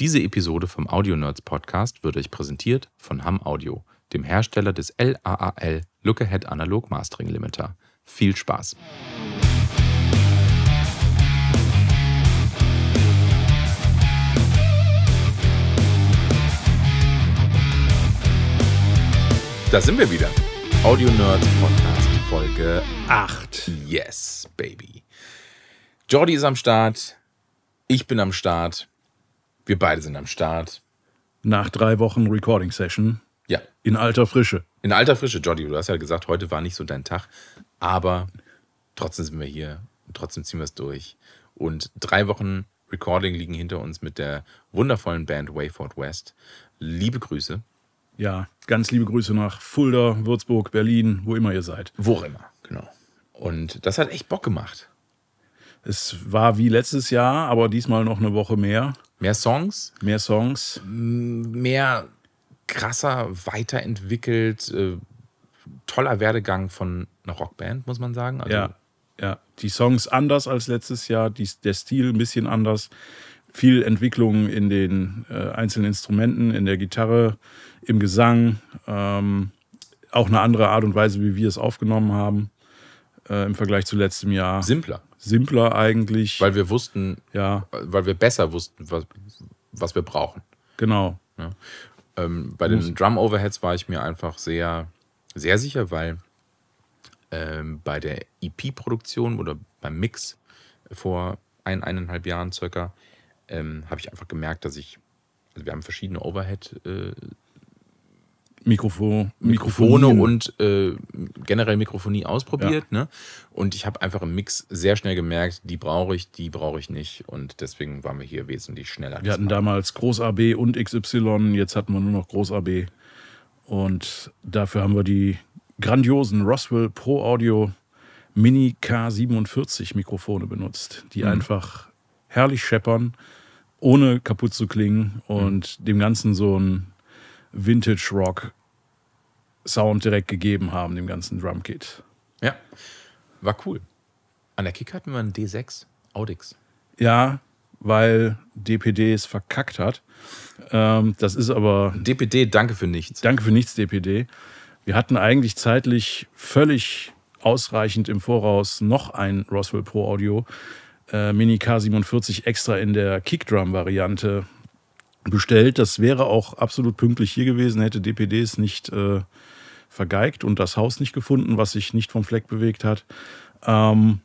Diese Episode vom Audio Nerds Podcast wird euch präsentiert von Ham Audio, dem Hersteller des LAAL Look Ahead Analog Mastering Limiter. Viel Spaß! Da sind wir wieder. Audio Nerds Podcast Folge 8. Yes, baby. Jordi ist am Start. Ich bin am Start. Wir beide sind am Start. Nach drei Wochen Recording Session. Ja. In alter Frische. In alter Frische, Jordi. Du hast ja gesagt, heute war nicht so dein Tag. Aber trotzdem sind wir hier. Und trotzdem ziehen wir es durch. Und drei Wochen Recording liegen hinter uns mit der wundervollen Band Wayford West. Liebe Grüße. Ja, ganz liebe Grüße nach Fulda, Würzburg, Berlin, wo immer ihr seid. Wo immer, genau. Und das hat echt Bock gemacht. Es war wie letztes Jahr, aber diesmal noch eine Woche mehr. Mehr Songs, Mehr Songs. mehr krasser weiterentwickelt, äh, toller Werdegang von einer Rockband, muss man sagen. Also, Ja, ja. Die Songs anders als letztes Jahr, die, der Stil ein bisschen anders. Viel Entwicklung in den äh, einzelnen Instrumenten, in der Gitarre, im Gesang. Ähm, auch eine andere Art und Weise, wie wir es aufgenommen haben äh, im Vergleich zu letztem Jahr. Simpler, Simpler eigentlich. weil wir wussten, ja, weil wir besser wussten, was, was wir brauchen. genau. Ähm, bei den Drum Overheads war ich mir einfach sehr, sehr sicher, weil ähm, bei der EP-Produktion oder beim Mix vor ein, eineinhalb Jahren circa, ähm, habe ich einfach gemerkt, dass ich, also wir haben verschiedene Overhead äh, Mikrofon, Mikrofone und äh, generell Mikrofonie ausprobiert. Ne? Und ich habe einfach im Mix sehr schnell gemerkt, die brauche ich, die brauche ich nicht. Und deswegen waren wir hier wesentlich schneller. Wir hatten diesmal. damals Groß AB und XY, jetzt hatten wir nur noch Groß AB. Und dafür haben wir die grandiosen Roswell Pro Audio Mini K47 Mikrofone benutzt, die einfach herrlich scheppern, ohne kaputt zu klingen und dem Ganzen so einen Vintage Rock Sound direkt gegeben haben, dem ganzen Drumkit. Ja, war cool. An der Kick hatten wir einen D6 Audix. Ja, weil DPD es verkackt hat. Ähm, das ist aber DPD, danke für nichts. Danke für nichts, DPD. Wir hatten eigentlich zeitlich völlig ausreichend im Voraus noch ein Roswell Pro Audio äh, Mini K47 extra in der Kickdrum-Variante bestellt. Das wäre auch absolut pünktlich hier gewesen, hätte DPD es nicht äh, vergeigt und das Haus nicht gefunden, was sich nicht vom Fleck bewegt hat. Ähm,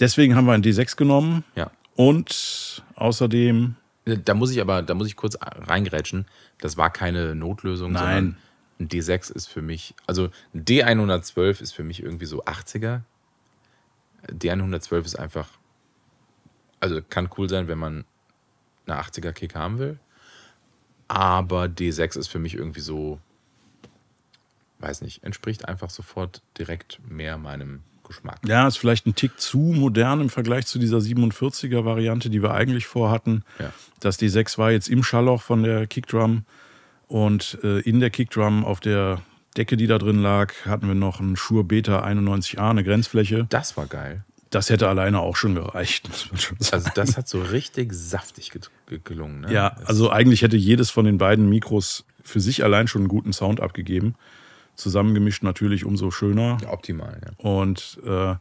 deswegen haben wir ein D6 genommen Ja. und außerdem Da muss ich aber, da muss ich kurz reingrätschen. Das war keine Notlösung, Nein. sondern ein D6 ist für mich, also ein D112 ist für mich irgendwie so 80er. D112 ist einfach, also kann cool sein, wenn man eine 80er Kick haben will. Aber D6 ist für mich irgendwie so, weiß nicht, entspricht einfach sofort direkt mehr meinem Geschmack. Ja, ist vielleicht ein Tick zu modern im Vergleich zu dieser 47er Variante, die wir eigentlich vorhatten. Ja. Das D6 war jetzt im Schallloch von der Kickdrum und äh, in der Kickdrum auf der Decke, die da drin lag, hatten wir noch einen Shure Beta 91A, eine Grenzfläche. Das war geil. Das hätte alleine auch schon gereicht, muss man schon sagen. Also das hat so richtig saftig ge- ge- gelungen. Ne? Ja, also eigentlich hätte jedes von den beiden Mikros für sich allein schon einen guten Sound abgegeben. Zusammengemischt natürlich umso schöner. optimal, ja. Und äh,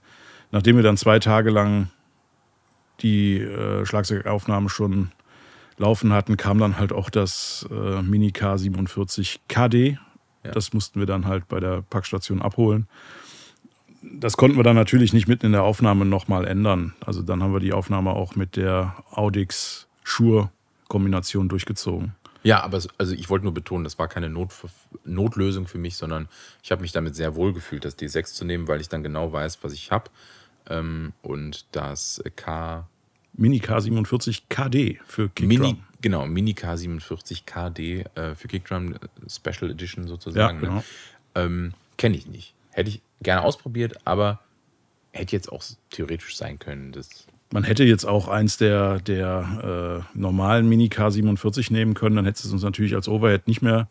nachdem wir dann zwei Tage lang die äh, Schlagzeugaufnahme schon laufen hatten, kam dann halt auch das äh, Mini K47 KD. Ja. Das mussten wir dann halt bei der Packstation abholen. Das konnten wir dann natürlich nicht mitten in der Aufnahme nochmal ändern. Also dann haben wir die Aufnahme auch mit der Audix Shure Kombination durchgezogen. Ja, aber also ich wollte nur betonen, das war keine Not, Notlösung für mich, sondern ich habe mich damit sehr wohl gefühlt, das D6 zu nehmen, weil ich dann genau weiß, was ich habe. Ähm, und das K Mini K47 KD für Kickdrum. Mini, genau, Mini K47 KD äh, für Kickdrum äh, Special Edition ja, sozusagen. ne? genau. ähm, Kenne ich nicht. Hätte ich gerne ausprobiert, aber hätte jetzt auch theoretisch sein können. Das, Man hätte jetzt auch eins der, der äh, normalen Mini K47 nehmen können, dann hätte es uns natürlich als Overhead nicht mehr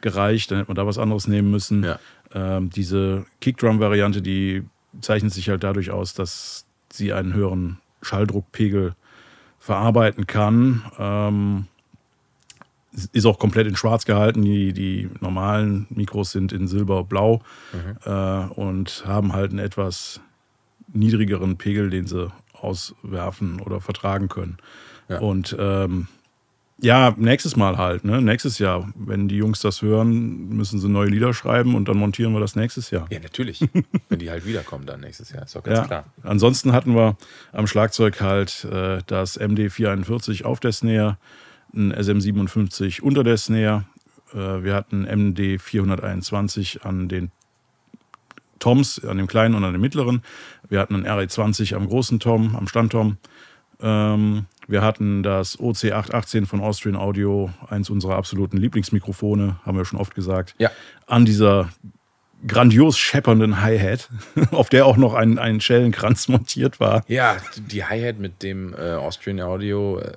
gereicht, dann hätte man da was anderes nehmen müssen. Ja. Ähm, diese Kickdrum-Variante, die zeichnet sich halt dadurch aus, dass sie einen höheren Schalldruckpegel verarbeiten kann. Ähm, ist auch komplett in schwarz gehalten. Die, die normalen Mikros sind in silber-blau äh, und haben halt einen etwas niedrigeren Pegel, den sie auswerfen oder vertragen können. Ja. Und ähm, ja, nächstes Mal halt, ne? Nächstes Jahr. Wenn die Jungs das hören, müssen sie neue Lieder schreiben und dann montieren wir das nächstes Jahr. Ja, natürlich. Wenn die halt wiederkommen dann nächstes Jahr, ist doch ganz Ja. klar. Ansonsten hatten wir am Schlagzeug halt äh, das MD441 auf der Snare, ein SM57 unter der Snare. Äh, wir hatten MD421 an den Toms, an dem kleinen und an dem mittleren. Wir hatten einen RE20 am großen Tom, am Standtom. Ähm, wir hatten das OC818 von Austrian Audio, eins unserer absoluten Lieblingsmikrofone, haben wir schon oft gesagt. Ja. An dieser grandios scheppernden Hi-Hat, auf der auch noch ein, ein Schellenkranz montiert war. Ja, die Hi-Hat mit dem äh, Austrian Audio äh,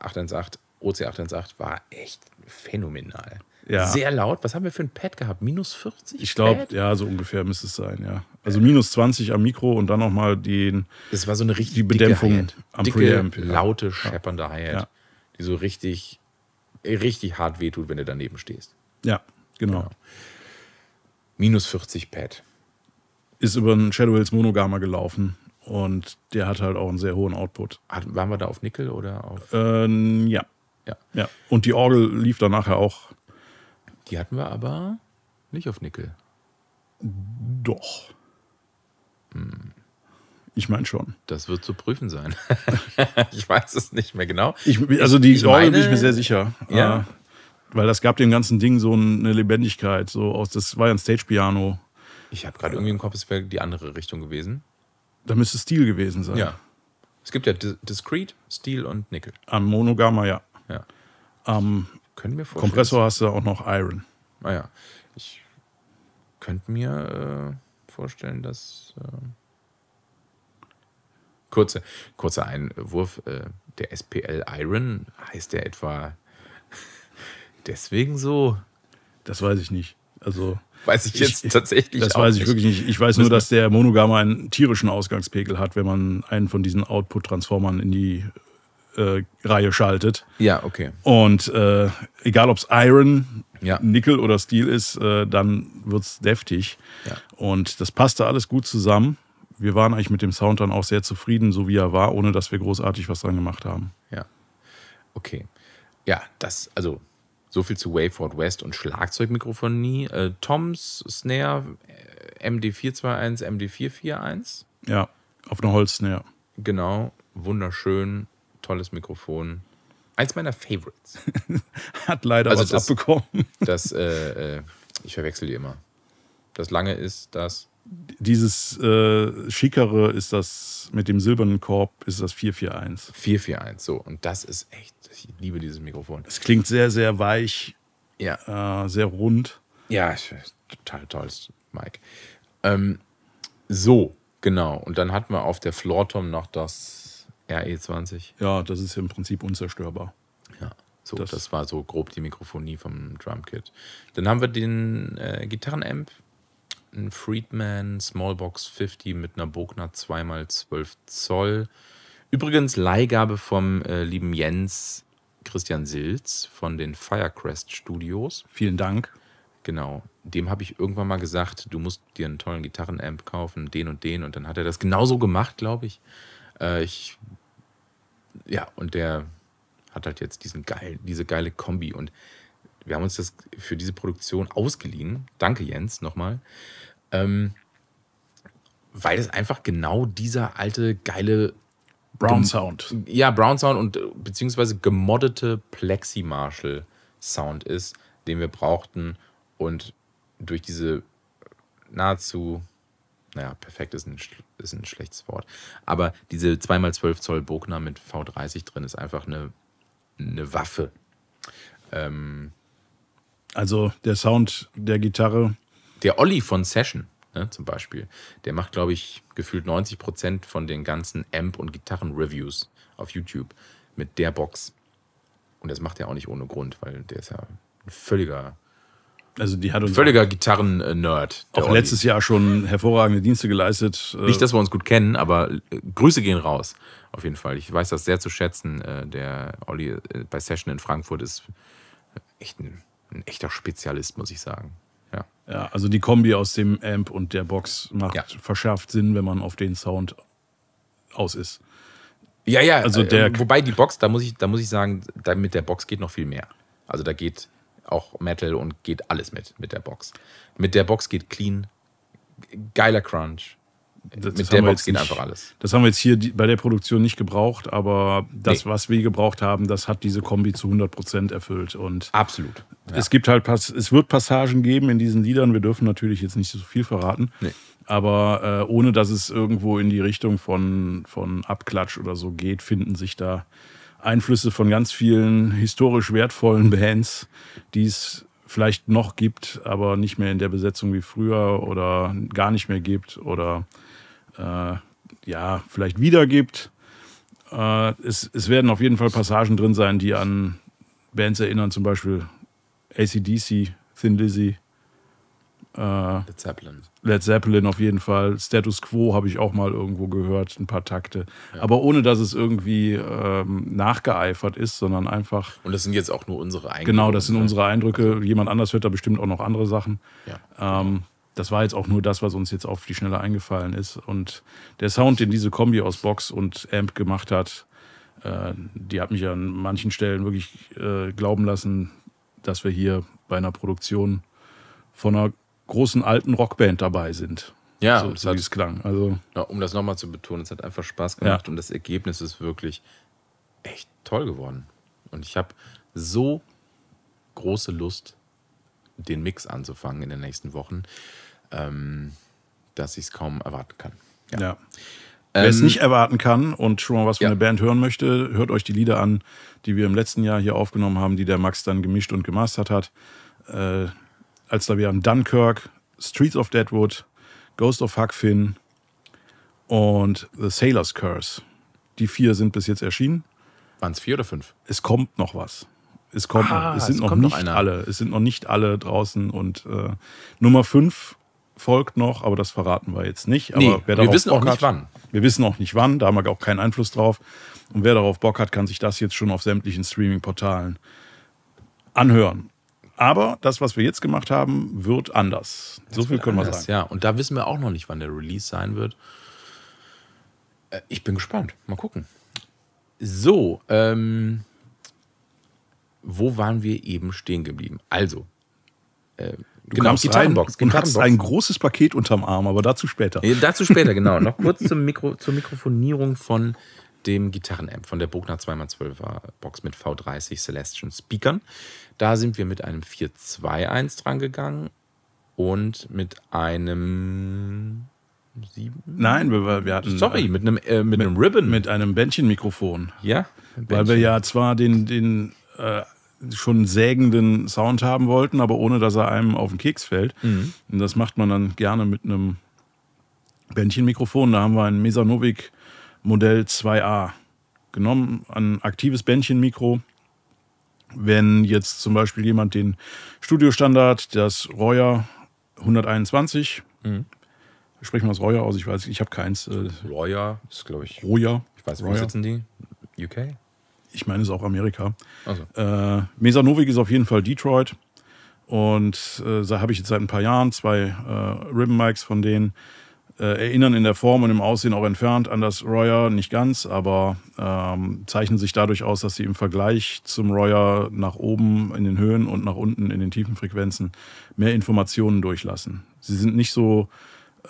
818, OC818 war echt phänomenal. Ja. Sehr laut. Was haben wir für ein Pad gehabt? Minus 40? Ich glaube, ja, so ungefähr müsste es sein, ja. Also minus 20 am Mikro und dann nochmal den, Das war so eine richtig Die Bedämpfung am dicke, Preamp, ja. laute, scheppernde Hi-Hat, Ja. die so richtig, richtig hart wehtut, wenn du daneben stehst. ja, genau. Minus 40 Pad. Ist über einen Shadow Hills Monogamma gelaufen und der hat halt auch einen sehr hohen Output. Hat, waren wir da auf Nickel oder auf. Ähm, ja. Ja. ja. Und die Orgel lief dann nachher auch Die hatten wir aber nicht auf Nickel. doch. Hm. Ich meine schon. Das wird zu prüfen sein. ich weiß es nicht mehr genau. Ich, also die ich Orgel meine- bin ich mir sehr sicher. Ja. Äh, weil das gab dem ganzen Ding so eine Lebendigkeit. So aus, das war ja ein Stage-Piano. Ich habe gerade irgendwie im Kopf, es wäre die andere Richtung gewesen. Da müsste Stil gewesen sein. Ja. Es gibt ja Dis- Discrete, Steel und Nickel. Am Monogamma, ja. Ja. Am Können wir vorstellen. Kompressor hast du auch noch Iron. Ah ja. Ich könnte mir äh, vorstellen, dass. Äh, kurze, kurzer Einwurf. Äh, der SPL Iron heißt der etwa deswegen so? Das weiß ich nicht. Also, Weiß ich jetzt Ich- tatsächlich das weiß ich nicht. wirklich nicht. Ich weiß nur, dass der Monogamma einen tierischen Ausgangspegel hat, wenn man einen von diesen Output-Transformern in die Reihe schaltet. Ja, okay. Und äh, egal ob es Iron, Ja. Nickel oder Steel ist, äh, dann wird es deftig. Ja. Und das passte alles gut zusammen. Wir waren eigentlich mit dem Sound dann auch sehr zufrieden, so wie er war, ohne dass wir großartig was dran gemacht haben. Ja. Okay. Ja, das, also so viel zu Wayford West und Schlagzeugmikrofonie. Äh, Toms Snare äh, MD421, MD441. Ja, auf einer Holzsnare. Genau, wunderschön, tolles Mikrofon. Eins meiner Favorites. Hat leider Also was das- abbekommen. Das, äh, äh, ich verwechsel die immer. Das lange ist das. Dieses äh, schickere ist das mit dem silbernen Korb, ist das 441. 441, so. Und das ist echt, ich liebe dieses Mikrofon. Es klingt sehr, sehr weich, Ja, äh, sehr rund. Ja, total tolles Mike. Ähm, so, genau. Und dann hatten wir auf der Floortom noch das RE20. Ja, das ist im Prinzip unzerstörbar. Ja, so, Das- das, war so grob die Mikrofonie vom Drumkit. Dann haben wir den äh, Gitarrenamp, ein Friedman Smallbox 50 mit einer Bogner 2x12 Zoll. Übrigens Leihgabe vom äh, lieben Jens Christian Silz von den Firecrest Studios. Vielen Dank. Genau. Dem habe ich irgendwann mal gesagt, du musst dir einen tollen Gitarrenamp kaufen, den und den. Und dann hat er das genauso gemacht, glaube ich. Äh, ich. Ja, und der hat halt jetzt diesen geil, diese geile Kombi. Und wir haben uns das für diese Produktion ausgeliehen. Danke, Jens, nochmal. Ähm, weil es einfach genau dieser alte, geile Brown Sound. ja, Brown Sound und äh, beziehungsweise gemoddete Plexi Marshall Sound ist, den wir brauchten und durch diese nahezu, naja, perfekt ist ein, ist ein schlechtes Wort, aber diese 2x12 Zoll Bogner mit V30 drin ist einfach eine, eine Waffe. Ähm, Also der Sound der Gitarre, der Olli von Session ne, zum Beispiel, der macht, glaube ich, gefühlt 90 Prozent von den ganzen Amp- und Gitarren-Reviews auf YouTube mit der Box. Und das macht er auch nicht ohne Grund, weil der ist ja ein völliger, also die hat uns völliger Gitarren-Nerd. auch Olli. letztes Jahr schon hervorragende Dienste geleistet. Äh, Nicht, dass wir uns gut kennen, aber äh, Grüße gehen raus. Auf jeden Fall. Ich weiß das sehr zu schätzen. Äh, Der Olli bei Session in Frankfurt ist echt ein, ein echter Spezialist, muss ich sagen. Ja. Ja, also die Kombi aus dem Amp und der Box macht Ja. verschärft Sinn, wenn man auf den Sound aus ist. Ja, ja, Also der- der, wobei die Box, da muss ich, da muss ich sagen, da mit der Box geht noch viel mehr. Also da geht auch Metal und geht alles mit, mit der Box. Mit der Box geht clean, geiler Crunch. Das- das mit haben der Box geht nicht- einfach alles. Das haben wir jetzt hier bei der Produktion nicht gebraucht, aber das, Nee. was wir gebraucht haben, das hat diese Kombi zu 100% erfüllt. Und Absolut. Ja. es gibt halt, Pass es wird Passagen geben in diesen Liedern. Wir dürfen natürlich jetzt nicht so viel verraten. Nee. Aber äh, ohne dass es irgendwo in die Richtung von, von Abklatsch oder so geht, finden sich da Einflüsse von ganz vielen historisch wertvollen Bands, die es vielleicht noch gibt, aber nicht mehr in der Besetzung wie früher oder gar nicht mehr gibt oder äh, ja, vielleicht wieder gibt. Äh, es, es werden auf jeden Fall Passagen drin sein, die an Bands erinnern, zum Beispiel ACDC, Thin Lizzy, äh, Led Zeppelin. Led Zeppelin auf jeden Fall. Status Quo habe ich auch mal irgendwo gehört, ein paar Takte. Aber ohne, dass es irgendwie ähm, nachgeeifert ist, sondern einfach, Und das sind jetzt auch nur unsere Eindrücke. genau, das sind unsere Eindrücke. Jemand anders hört da bestimmt auch noch andere Sachen. Ja. Ähm, das war jetzt auch nur das, was uns jetzt auf die Schnelle eingefallen ist. Und der Sound, den diese Kombi aus Box und Amp gemacht hat, äh, die hat mich an manchen Stellen wirklich äh, glauben lassen, dass wir hier bei einer Produktion von einer großen alten Rockband dabei sind. Ja, so, so wie es klang. Also Ja, um das nochmal zu betonen, es hat einfach Spaß gemacht und das Ergebnis ist wirklich echt toll geworden. Und ich habe so große Lust, den Mix anzufangen in den nächsten Wochen, ähm, dass ich es kaum erwarten kann. Ja. Wer es Ähm, nicht erwarten kann und schon mal was von ja. der Band hören möchte, hört euch die Lieder an, die wir im letzten Jahr hier aufgenommen haben, die der Max dann gemischt und gemastert hat. Äh, als da wir haben Dunkirk, Streets of Deadwood, Ghost of Huck Finn und The Sailor's Curse. Die vier sind bis jetzt erschienen. Waren es vier oder fünf? Es kommt noch was. Es kommt Ah, noch. Es sind es noch noch nicht einer. alle. Es sind noch nicht alle draußen und äh, Nummer fünf folgt noch, aber das verraten wir jetzt nicht. Aber Nee, wer wir wissen auch Bock nicht hat, wann. Wir wissen auch nicht wann, da haben wir auch keinen Einfluss drauf. Und wer darauf Bock hat, kann sich das jetzt schon auf sämtlichen Streaming-Portalen anhören. Aber das, was wir jetzt gemacht haben, wird anders. so viel können wir Anders, sagen. Ja, und da wissen wir auch noch nicht, wann der Release sein wird. Äh, Ich bin gespannt. Mal gucken. So, ähm, wo waren wir eben stehen geblieben? Also, äh, Du genau, kamst rein Gitarrenbox. und hattest Gitarrenbox. ein großes Paket unterm Arm, aber dazu später. Ja, dazu später, genau. Noch kurz zum Mikro, zur Mikrofonierung von dem Gitarrenamp, von der Bogner 2x12er Box mit V30 Celestian Speakern. Da sind wir mit einem 421 dran gegangen und mit einem 7. Nein, wir, wir hatten Sorry, mit einem, äh, mit, einem Ribbon. mit einem Bändchenmikrofon. ja, Weil wir ja zwar den, den äh, schon sägenden Sound haben wollten, aber ohne dass er einem auf den Keks fällt. Mhm. Und das macht man dann gerne mit einem Bändchenmikrofon. Da haben wir ein Mesanovic Modell 2A genommen, ein aktives Bändchenmikro. Wenn jetzt zum Beispiel jemand den Studiostandard, das Royer 121, Mhm. sprechen wir das Royer aus, ich weiß, ich habe keins, äh, Royer, ist glaube ich. Royer, Ich weiß, wo sitzen die? UK? ich meine es ist auch Amerika. Also, Äh, Mesanovic ist auf jeden Fall Detroit. Und äh, da habe ich jetzt seit ein paar Jahren zwei äh, Ribbon-Mics von denen. Äh, erinnern in der Form und im Aussehen auch entfernt an das Royer, nicht ganz, aber ähm, zeichnen sich dadurch aus, dass sie im Vergleich zum Royer nach oben in den Höhen und nach unten in den tiefen Frequenzen mehr Informationen durchlassen. Sie sind nicht so,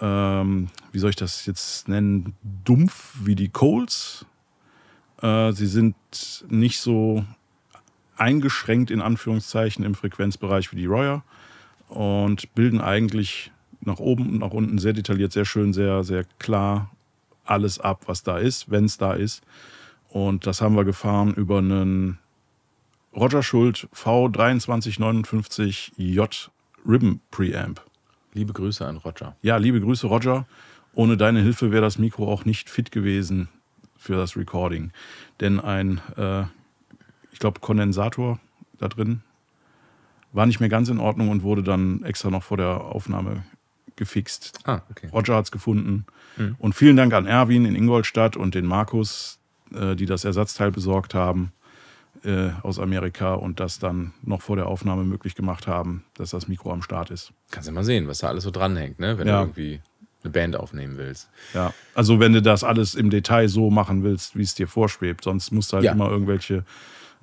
ähm, wie soll ich das jetzt nennen, dumpf wie die Coles. Äh, sie sind nicht so eingeschränkt in Anführungszeichen im Frequenzbereich wie die Royer und bilden eigentlich nach oben und nach unten sehr detailliert, sehr schön, sehr, sehr klar alles ab, was da ist, wenn es da ist. Und das haben wir gefahren über einen Roger Schult V2359J Ribbon Preamp. liebe Grüße an Roger. Ja, liebe Grüße, Roger. Ohne deine Hilfe wäre das Mikro auch nicht fit gewesen für das Recording. Denn ein, äh, ich glaube, Kondensator da drin war nicht mehr ganz in Ordnung und wurde dann extra noch vor der Aufnahme gefixt. Ah, okay. Roger hat es gefunden. Und vielen Dank an Erwin in Ingolstadt und den Markus, äh, die das Ersatzteil besorgt haben. äh, aus Amerika und das dann noch vor der Aufnahme möglich gemacht haben, dass das Mikro am Start ist. Kannst du mal sehen, was da alles so dranhängt, ne? wenn Ja. du irgendwie eine Band aufnehmen willst. Ja, also wenn du das alles im Detail so machen willst, wie es dir vorschwebt, sonst musst du halt Ja. immer irgendwelche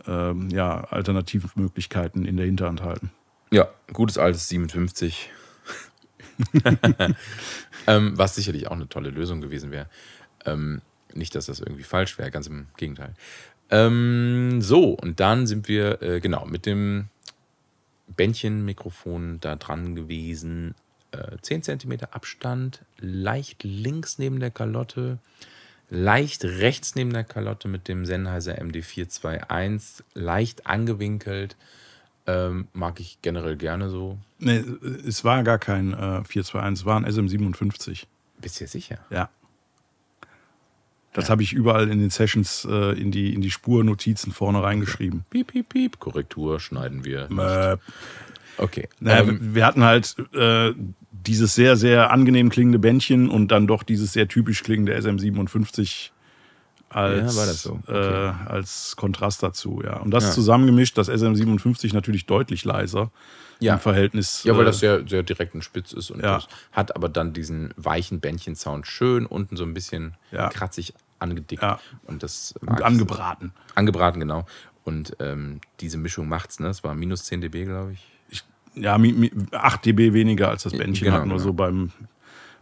ähm, ja, Alternativmöglichkeiten in der Hinterhand halten. Ja, gutes altes 57. ähm, was sicherlich auch eine tolle Lösung gewesen wäre. Ähm, nicht, dass das irgendwie falsch wäre, ganz im Gegenteil. Ähm, so, und dann sind wir äh, genau mit dem Bändchenmikrofon da dran gewesen. Äh, 10 cm Abstand, leicht links neben der Kalotte, leicht rechts neben der Kalotte mit dem Sennheiser MD421, leicht angewinkelt. Ähm, mag ich generell gerne so. Nee, es war gar kein äh, 421, es war ein SM57. Bist du dir sicher? Ja. Das habe ich überall in den Sessions äh, in, die, in die Spurnotizen vorne reingeschrieben. Piep, piep, piep. Korrektur schneiden wir. Äh, Okay. naja, ähm, wir hatten halt äh, dieses sehr, sehr angenehm klingende Bändchen und dann doch dieses sehr typisch klingende SM57 als, Ja, das so? äh, Okay. als Kontrast dazu. Ja. Und das Ja. zusammengemischt, das SM57 natürlich deutlich leiser Ja. im Verhältnis. ja, weil äh, das sehr, sehr direkt und spitz ist und Ja. das hat aber dann diesen weichen Bändchen-Sound schön unten so ein bisschen Ja. kratzig angedickt. Ja. Und das ich angebraten. so. Angebraten, genau. Und ähm, diese Mischung macht's, ne? Es war minus 10 dB, glaube ich. Ja, mi, mi, 8 dB weniger als das Bändchen Genau, hatten wir genau. so beim,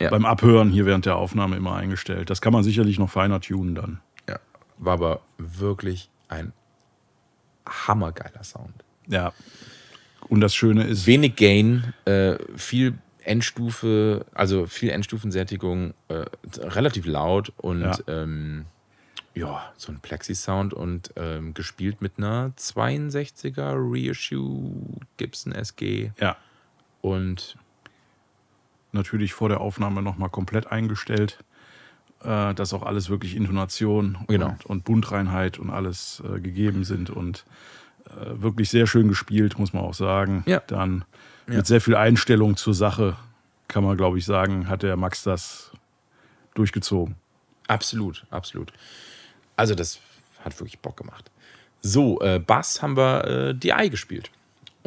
Ja. beim Abhören hier während der Aufnahme immer eingestellt. Das kann man sicherlich noch feiner tunen dann. War aber wirklich ein hammergeiler Sound. Ja. Und das Schöne ist, Wenig Gain, äh, viel Endstufe, also viel Endstufensättigung, äh, relativ laut und Ja. ähm, ja, so ein Plexi-Sound und ähm, gespielt mit einer 62er Reissue Gibson SG ja, und natürlich vor der Aufnahme nochmal komplett eingestellt, äh, dass auch alles wirklich Intonation Genau. und, und Bundreinheit und alles äh, gegeben sind und äh, wirklich sehr schön gespielt, muss man auch sagen. Ja. Dann Ja. mit sehr viel Einstellung zur Sache, kann man glaube ich sagen, hat der Max das durchgezogen. absolut, absolut. Also das hat wirklich Bock gemacht. So, äh, Bass haben wir äh, DI gespielt.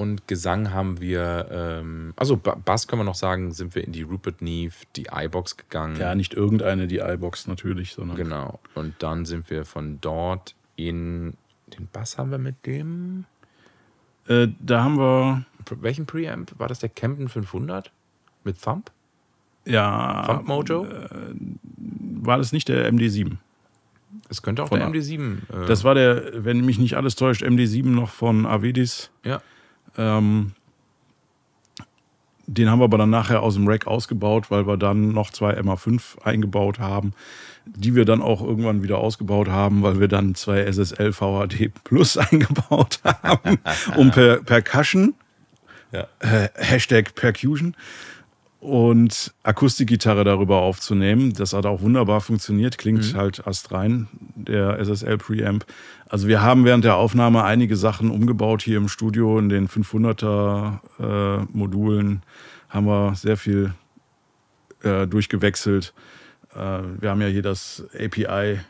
Und Gesang haben wir, ähm, also Ba- Bass können wir noch sagen, sind wir in die Rupert Neve DI-Box gegangen. Ja, nicht irgendeine DI-Box natürlich, sondern Genau. Und dann sind wir von dort in den Bass haben wir mit dem äh, da haben wir welchen Preamp war das der Camden 500 mit Thump? ja Thump Mojo? war das nicht der MD7? Es könnte auch von der A- MD7. Äh, Das war der, wenn mich nicht alles täuscht, MD7 noch von Avedis. ja. Ähm, den haben wir aber dann nachher aus dem Rack ausgebaut, weil wir dann noch zwei MA5 eingebaut haben, die wir dann auch irgendwann wieder ausgebaut haben, weil wir dann zwei SSL VHD Plus eingebaut haben, um per Percussion, Ja. äh, Hashtag Percussion und Akustikgitarre darüber aufzunehmen. Das hat auch wunderbar funktioniert, klingt halt astrein, der SSL Preamp. Also wir haben während der Aufnahme einige Sachen umgebaut hier im Studio. In den 500er äh, Modulen haben wir sehr viel äh, durchgewechselt. Äh, wir haben ja hier das API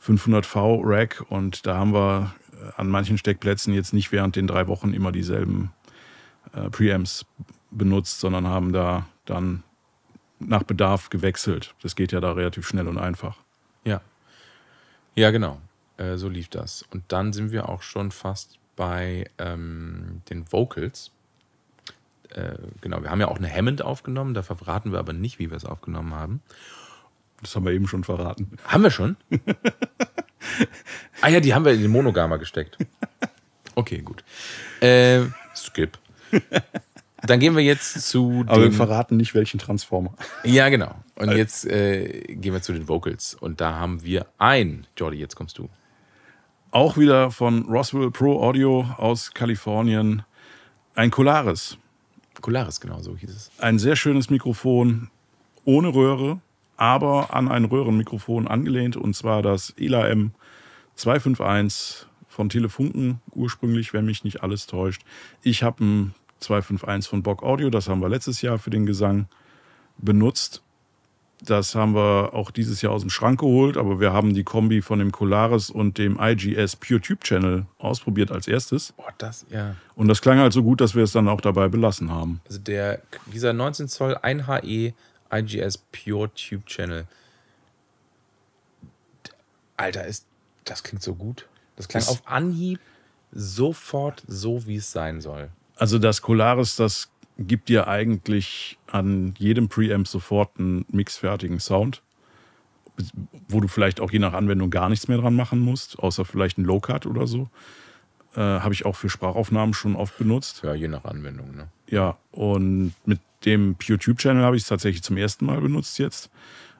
500V Rack und da haben wir äh, an manchen Steckplätzen jetzt nicht während den drei Wochen immer dieselben äh, Preamps benutzt, sondern haben da dann nach Bedarf gewechselt. Das geht ja da relativ schnell und einfach. Ja. Ja, genau. Äh, so lief das. Und dann sind wir auch schon fast bei ähm, den Vocals. Äh, genau, wir haben ja auch eine Hammond aufgenommen, da verraten wir aber nicht, wie wir es aufgenommen haben. Das haben wir eben schon verraten. Haben wir schon? ah ja, die haben wir in den Monogama gesteckt. Okay, gut. Äh, skip. Dann gehen wir jetzt zu Aber wir verraten nicht, welchen Transformer. Ja, genau. Und jetzt äh, gehen wir zu den Vocals. Und da haben wir ein... Jordi, jetzt kommst du. Auch wieder von Roswell Pro Audio aus Kalifornien. Ein Colaris. Colaris, genau, so hieß es. Ein sehr schönes Mikrofon ohne Röhre, aber an ein Röhrenmikrofon angelehnt. Und zwar das ELA M 251 von Telefunken ursprünglich, wenn mich nicht alles täuscht. Ich habe ein 251 von Bock Audio, das haben wir letztes Jahr für den Gesang benutzt. Das haben wir auch dieses Jahr aus dem Schrank geholt, aber wir haben die Kombi von dem Polaris und dem IGS Pure Tube Channel ausprobiert als erstes. Boah, das, ja. Und das klang halt so gut, dass wir es dann auch dabei belassen haben. Also der, dieser 19 Zoll 1HE IGS Pure Tube Channel. Alter, ist, das klingt so gut. Das klang Das- auf Anhieb sofort so, wie es sein soll. Also das Polaris, das gibt dir eigentlich an jedem Preamp sofort einen mixfertigen Sound, wo du vielleicht auch je nach Anwendung gar nichts mehr dran machen musst, außer vielleicht ein Low-Cut oder so. Äh, Habe ich auch für Sprachaufnahmen schon oft benutzt. Ja, je nach Anwendung, ne? Ja, und mit dem PureTube-Channel habe ich es tatsächlich zum ersten Mal benutzt jetzt.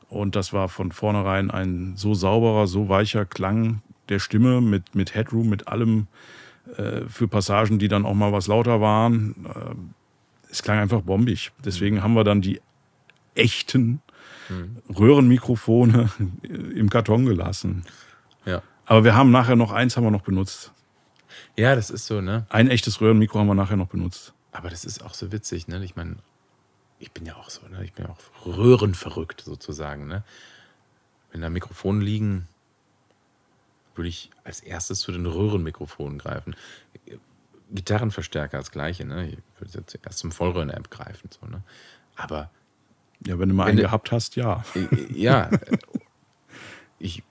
Und das war von vornherein ein so sauberer, so weicher Klang der Stimme mit, mit Headroom, mit allem äh, für Passagen, die dann auch mal was lauter waren. Es klang einfach bombig. Deswegen haben wir dann die echten Röhrenmikrofone im Karton gelassen. Ja. Aber wir haben nachher noch eins haben wir noch benutzt. Ja, das ist so, ne? Ein echtes Röhrenmikro haben wir nachher noch benutzt. Aber das ist auch so witzig, ne? Ich meine, ich bin ja auch so, ne? Ich bin ja auch röhrenverrückt sozusagen, ne? Wenn da Mikrofone liegen, würde ich als erstes zu den Röhrenmikrofonen greifen. Gitarrenverstärker das gleiche, ne? Ich würde jetzt zuerst zum Vollröhren-Amp greifen, so, ne? Aber Ja, wenn du mal Wenn einen gehabt hast, ja. äh, ja, äh, ich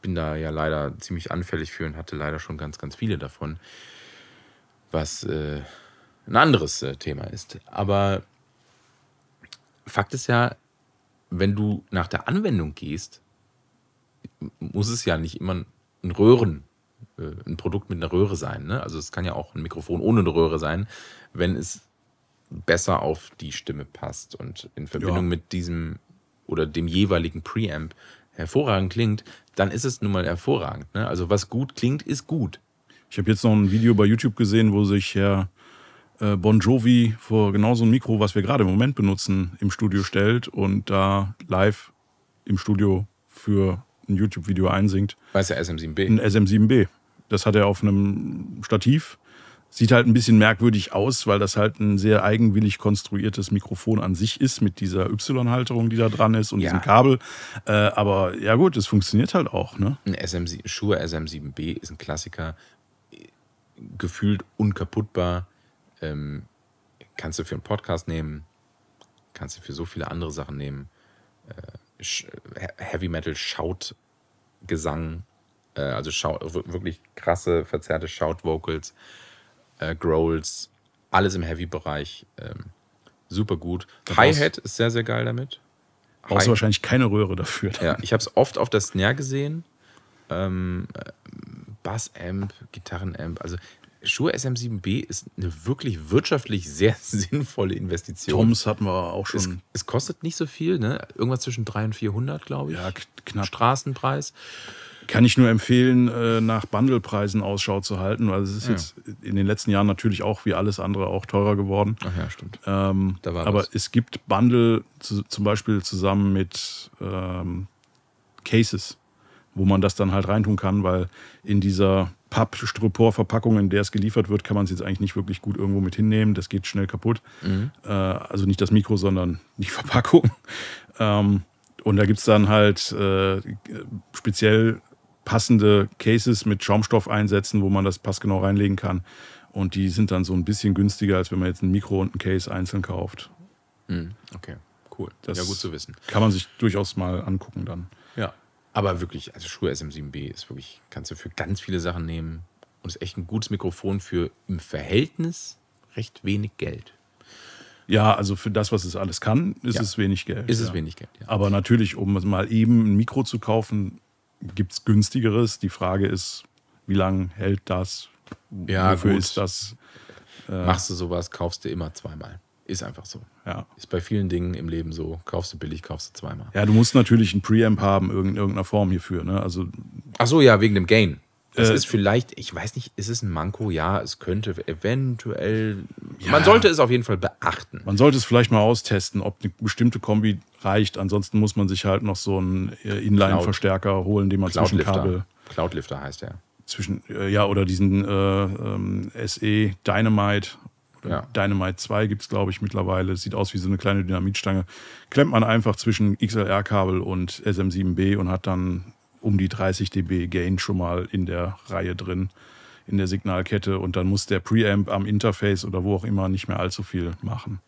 bin da ja leider ziemlich anfällig für und hatte leider schon ganz, ganz viele davon, was äh, ein anderes äh, Thema ist. Aber Fakt ist ja, wenn du nach der Anwendung gehst, muss es ja nicht immer ein Röhren, ein Produkt mit einer Röhre sein. Ne? Also es kann ja auch ein Mikrofon ohne eine Röhre sein, wenn es besser auf die Stimme passt und in Verbindung Ja. mit diesem oder dem jeweiligen Preamp hervorragend klingt, dann ist es nun mal hervorragend. Ne? Also was gut klingt, ist gut. Ich habe jetzt noch ein Video bei YouTube gesehen, wo sich Herr äh, Bon Jovi vor genau so ein Mikro, was wir gerade im Moment benutzen, im Studio stellt und da live im Studio für ein YouTube-Video einsingt. Weiß ja SM7B. Ein SM7B. Das hat er auf einem Stativ. Sieht halt ein bisschen merkwürdig aus, weil das halt ein sehr eigenwillig konstruiertes Mikrofon an sich ist, mit dieser Y-Halterung, die da dran ist und Ja. diesem Kabel. Äh, aber ja gut, es funktioniert halt auch. Ne? Ein SM7, Shure SM7B ist ein Klassiker, gefühlt unkaputtbar. Ähm, kannst du für einen Podcast nehmen, kannst du für so viele andere Sachen nehmen. Äh, Heavy Metal Shout-Gesang, äh, also Shout, wir- wirklich krasse, verzerrte Shout-Vocals, äh, Growls, alles im Heavy-Bereich. Ähm, super gut. Hi-Hat ist sehr, sehr geil damit. Brauchst du wahrscheinlich keine Röhre dafür. ja, ich habe es oft auf der Snare gesehen. Ähm, äh, Bass-Amp, Gitarren-Amp. Also Shure SM7B ist eine wirklich wirtschaftlich sehr sinnvolle Investition. Toms hatten wir auch es, schon. es kostet nicht so viel, ne? Irgendwas zwischen 300 und 400, glaube ich. Ja, knapp. Straßenpreis. Kann ich nur empfehlen, äh, nach Bundlepreisen Ausschau zu halten, weil es ist Ja. jetzt in den letzten Jahren natürlich auch wie alles andere auch teurer geworden. Ach ja, stimmt. Ähm, aber was. es gibt Bundle zu, zum Beispiel zusammen mit ähm, Cases, wo man das dann halt reintun kann, weil in dieser Papp-Styropor-Verpackung, in der es geliefert wird, kann man es jetzt eigentlich nicht wirklich gut irgendwo mit hinnehmen. Das geht schnell kaputt. Äh, also nicht das Mikro, sondern die Verpackung. Ähm, und da gibt es dann halt äh, speziell passende Cases mit Schaumstoffeinsätzen, wo man das passgenau reinlegen kann. Und die sind dann so ein bisschen günstiger, als wenn man jetzt ein Mikro und ein Case einzeln kauft. Mhm. Okay, cool. Das ja, gut zu wissen. Kann man sich durchaus mal angucken dann. Ja. Aber wirklich, also Shure SM7B ist wirklich, kannst du für ganz viele Sachen nehmen und ist echt ein gutes Mikrofon für im Verhältnis recht wenig Geld. Ja, also für das, was es alles kann, ist Ja. es wenig Geld. Ist ja. es wenig Geld, ja. Aber natürlich, um mal eben ein Mikro zu kaufen, gibt es günstigeres. Die Frage ist, wie lange hält das? Ja, Wofür gut. ist das? Machst du sowas, kaufst du immer zweimal. Ist einfach so. Ja. Ist bei vielen Dingen im Leben so. Kaufst du billig, kaufst du zweimal. ja, du musst natürlich einen Preamp haben, in irgendeiner Form hierfür. Ne? Also Ach so, ja, wegen dem Gain. Das Äh, ist vielleicht, ich weiß nicht, ist es ein Manko? Ja, es könnte eventuell. Man sollte es auf jeden Fall beachten. man sollte es vielleicht mal austesten, ob eine bestimmte Kombi reicht. Ansonsten muss man sich halt noch so einen äh, Inline-Verstärker holen, den man zwischen Kabel Cloudlifter. Heißt er. zwischen, äh, ja, oder diesen äh, ähm, SE Dynamite Ja. Dynamite 2 gibt es, glaube ich, mittlerweile. Sieht aus wie so eine kleine Dynamitstange. Klemmt man einfach zwischen XLR-Kabel und SM7B und hat dann um die 30 dB Gain schon mal in der Reihe drin, in der Signalkette. Und dann muss der Preamp am Interface oder wo auch immer nicht mehr allzu viel machen.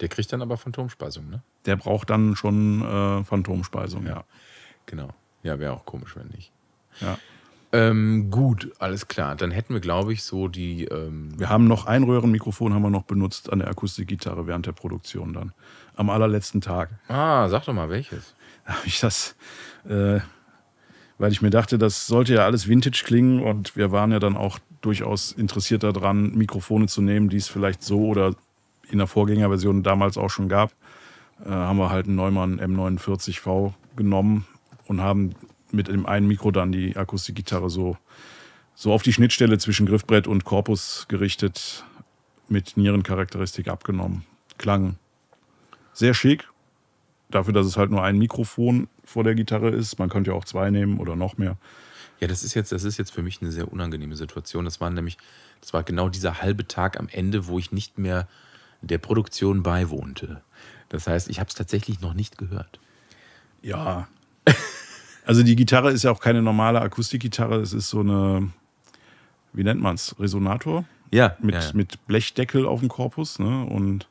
Der kriegt dann aber Phantomspeisung, ne? Der braucht dann schon äh, Phantomspeisung, ja. Genau. Ja, wäre auch komisch, wenn nicht. ja. Ähm, gut, alles klar. Dann hätten wir, glaube ich, so die. Ähm, Wir haben noch ein Röhrenmikrofon haben wir noch benutzt an der Akustikgitarre während der Produktion dann. Am allerletzten Tag. ah, sag doch mal welches. habe ich das, äh, weil ich mir dachte, das sollte ja alles Vintage klingen und wir waren ja dann auch durchaus interessiert daran, Mikrofone zu nehmen, die es vielleicht so oder in der Vorgängerversion damals auch schon gab. Äh, haben wir halt einen Neumann M49V genommen und haben mit dem einen Mikro dann die Akustikgitarre so, so auf die Schnittstelle zwischen Griffbrett und Korpus gerichtet, mit Nierencharakteristik abgenommen. Klang sehr schick, dafür, dass es halt nur ein Mikrofon vor der Gitarre ist. Man könnte ja auch zwei nehmen oder noch mehr. Ja, das ist jetzt, das ist jetzt für mich eine sehr unangenehme Situation. Das war nämlich, das war genau dieser halbe Tag am Ende, wo ich nicht mehr der Produktion beiwohnte. Das heißt, ich habe es tatsächlich noch nicht gehört. Ja. Also die Gitarre ist ja auch keine normale Akustikgitarre. Es ist so eine, wie nennt man es, Resonator Ja, mit, ja, ja. mit Blechdeckel auf dem Korpus ne? und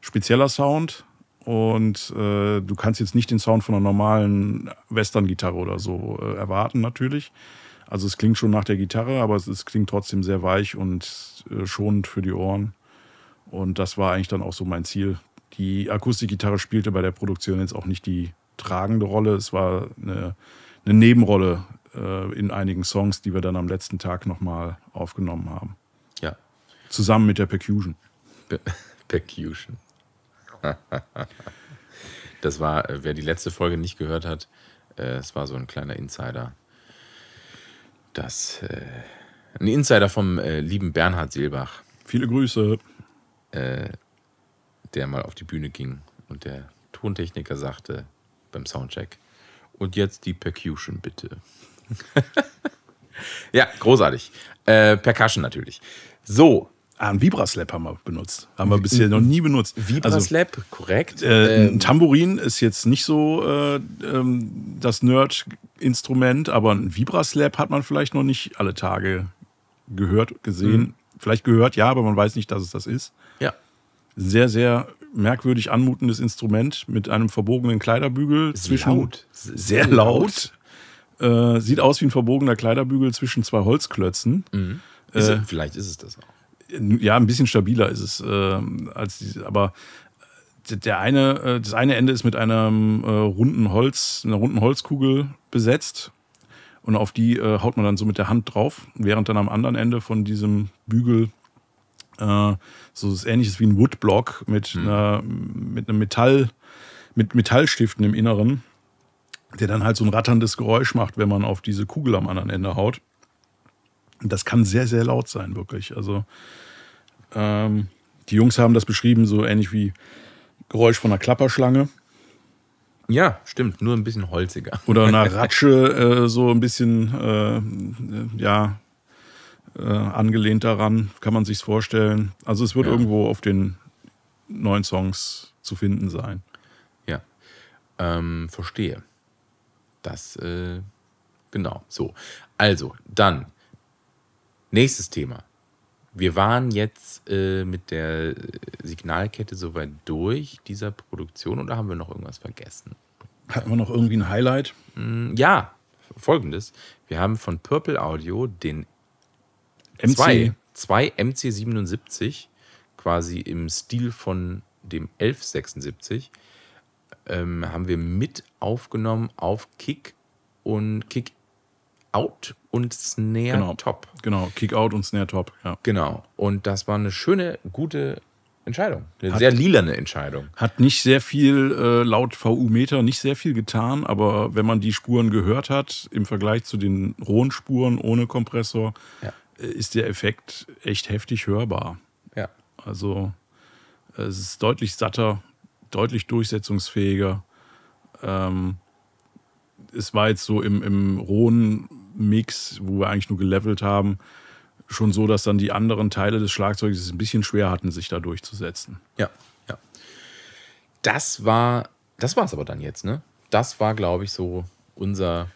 spezieller Sound. Und äh, du kannst jetzt nicht den Sound von einer normalen Western-Gitarre oder so äh, erwarten, natürlich. Also es klingt schon nach der Gitarre, aber es, es klingt trotzdem sehr weich und äh, schonend für die Ohren. Und das war eigentlich dann auch so mein Ziel. Die Akustikgitarre spielte bei der Produktion jetzt auch nicht die tragende Rolle. Es war eine, eine Nebenrolle äh, in einigen Songs, die wir dann am letzten Tag nochmal aufgenommen haben. ja. Zusammen mit der Percussion. Pe- Percussion. das war, äh, wer die letzte Folge nicht gehört hat, äh, es war so ein kleiner Insider. Das, äh, ein Insider vom lieben Bernhard Seelbach, Viele Grüße. der mal auf die Bühne ging und der Tontechniker sagte beim Soundcheck, und jetzt die Percussion bitte. ja, großartig. Percussion natürlich. So, Ah, ein Vibraslap haben wir benutzt. Haben wir bisher noch nie benutzt. Vibraslap, korrekt. Also, äh, Ähm, ein Tambourin ist jetzt nicht so äh, ähm, das Nerd-Instrument, aber ein Vibraslap hat man vielleicht noch nicht alle Tage gehört, gesehen. Mhm. Vielleicht gehört, ja, aber man weiß nicht, dass es das ist. ja. Sehr, sehr merkwürdig anmutendes Instrument mit einem verbogenen Kleiderbügel zwischen. laut. Sehr laut. Äh, sieht aus wie ein verbogener Kleiderbügel zwischen zwei Holzklötzen. Ist, Äh, vielleicht ist es das auch. Ja, ein bisschen stabiler ist es ähm, als die, aber der eine, äh, das eine Ende ist mit einem äh, runden Holz, einer runden Holzkugel besetzt und auf die äh, haut man dann so mit der Hand drauf, während dann am anderen Ende von diesem Bügel äh, so was ähnliches wie ein Woodblock mit, einer, mit einem Metall, mit Metallstiften im Inneren, der dann halt so ein ratterndes Geräusch macht, wenn man auf diese Kugel am anderen Ende haut. Und Das kann sehr, sehr laut sein, wirklich. Also ähm, die Jungs haben das beschrieben, so ähnlich wie Geräusch von einer Klapperschlange Ja, stimmt. Nur ein bisschen holziger. oder einer Ratsche, äh, so ein bisschen, äh, äh, ja, äh, angelehnt daran, kann man sich's vorstellen. Also es wird Ja. irgendwo auf den neuen Songs zu finden sein. Ja. Ähm, verstehe. Das, äh, genau. So. Also, dann. Nächstes Thema. Wir waren jetzt äh, mit der Signalkette soweit durch dieser Produktion oder haben wir noch irgendwas vergessen? Hatten wir noch irgendwie ein Highlight? Hm, Ja, folgendes. Wir haben von Purple Audio den MC. zwei, zwei MC77 quasi im Stil von dem 1176 ähm, haben wir mit aufgenommen auf Kick und Kick Out und Snare Genau. Top. Genau, Kick-Out und Snare-Top, ja. Genau. Und das war eine schöne, gute Entscheidung. Eine sehr lilane Entscheidung. Hat nicht sehr viel, äh, laut VU-Meter, nicht sehr viel getan, aber wenn man die Spuren gehört hat, im Vergleich zu den rohen Spuren ohne Kompressor, Ja. äh, ist der Effekt echt heftig hörbar. Ja. Also äh, es ist deutlich satter, deutlich durchsetzungsfähiger. Ähm, es war jetzt so im, im rohen Mix, wo wir eigentlich nur gelevelt haben, schon so, dass dann die anderen Teile des Schlagzeugs es ein bisschen schwer hatten, sich da durchzusetzen. Ja, ja. Das war, das war es aber dann jetzt, ne? Das war, glaube ich, so unser.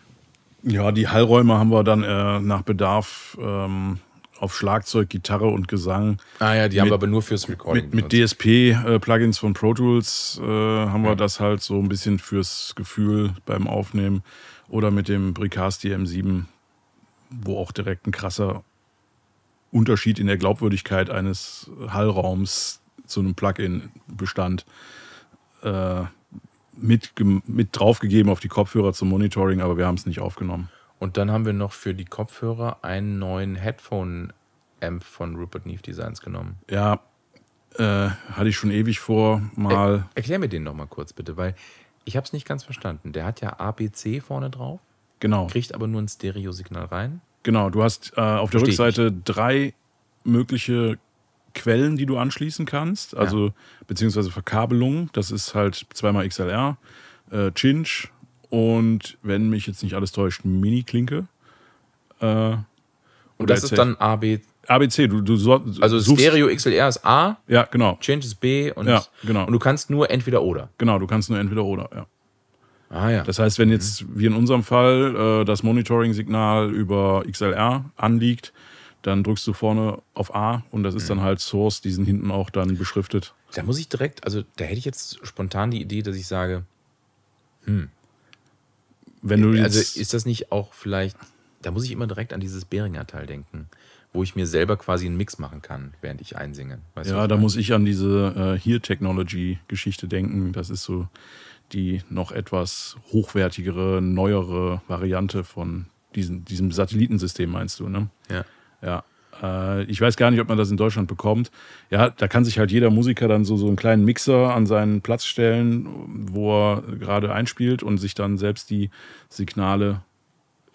Ja, die Hallräume haben wir dann äh, nach Bedarf ähm, auf Schlagzeug, Gitarre und Gesang. Ah ja, die Mit- haben wir aber nur fürs Recording. Mit, mit. DSP-Plugins von Pro Tools äh, haben wir Ja. das halt so ein bisschen fürs Gefühl beim Aufnehmen. Oder mit dem Bricasti M7, wo auch direkt ein krasser Unterschied in der Glaubwürdigkeit eines Hallraums zu einem Plugin bestand. Äh, mit, mit draufgegeben auf die Kopfhörer zum Monitoring, aber wir haben es nicht aufgenommen. Und dann haben wir noch für die Kopfhörer einen neuen Headphone-Amp von Rupert Neve Designs genommen. Ja, äh, hatte ich schon ewig vor, mal. Erklär mir den noch mal kurz bitte, weil ich habe es nicht ganz verstanden. Der hat ja ABC vorne drauf, genau. kriegt aber nur ein Stereosignal rein. Genau, du hast äh, auf der Versteh ich Rückseite drei mögliche Quellen, die du anschließen kannst, also beziehungsweise Verkabelungen. Das ist halt zweimal XLR, äh, Cinch und wenn mich jetzt nicht alles täuscht, Mini-Klinke. Äh, Und das ist dann AB. ABC. Du, du so, Also suchst, Stereo XLR ist A, Ja, genau, Change ist B und, Ja, genau. und du kannst nur entweder oder. genau. Du kannst nur entweder oder. Ja. Ah ja. Das heißt, wenn jetzt wie in unserem Fall äh, das Monitoring-Signal über XLR anliegt, dann drückst du vorne auf A und das ist dann halt Source, die sind hinten auch dann beschriftet. Da muss ich direkt, also da hätte ich jetzt spontan die Idee, dass ich sage, Wenn du also jetzt, ist das nicht auch vielleicht, da muss ich immer direkt an dieses Behringer Teil denken, wo ich mir selber quasi einen Mix machen kann, während ich einsinge. Weißt ja, da muss ich an diese äh, Here Technology Geschichte denken. Das ist so die noch etwas hochwertigere, neuere Variante von diesen, diesem Satellitensystem, meinst du, ne? Ja. Ja. Äh, ich weiß gar nicht, ob man das in Deutschland bekommt. Ja, da kann sich halt jeder Musiker dann so, so einen kleinen Mixer an seinen Platz stellen, wo er gerade einspielt und sich dann selbst die Signale,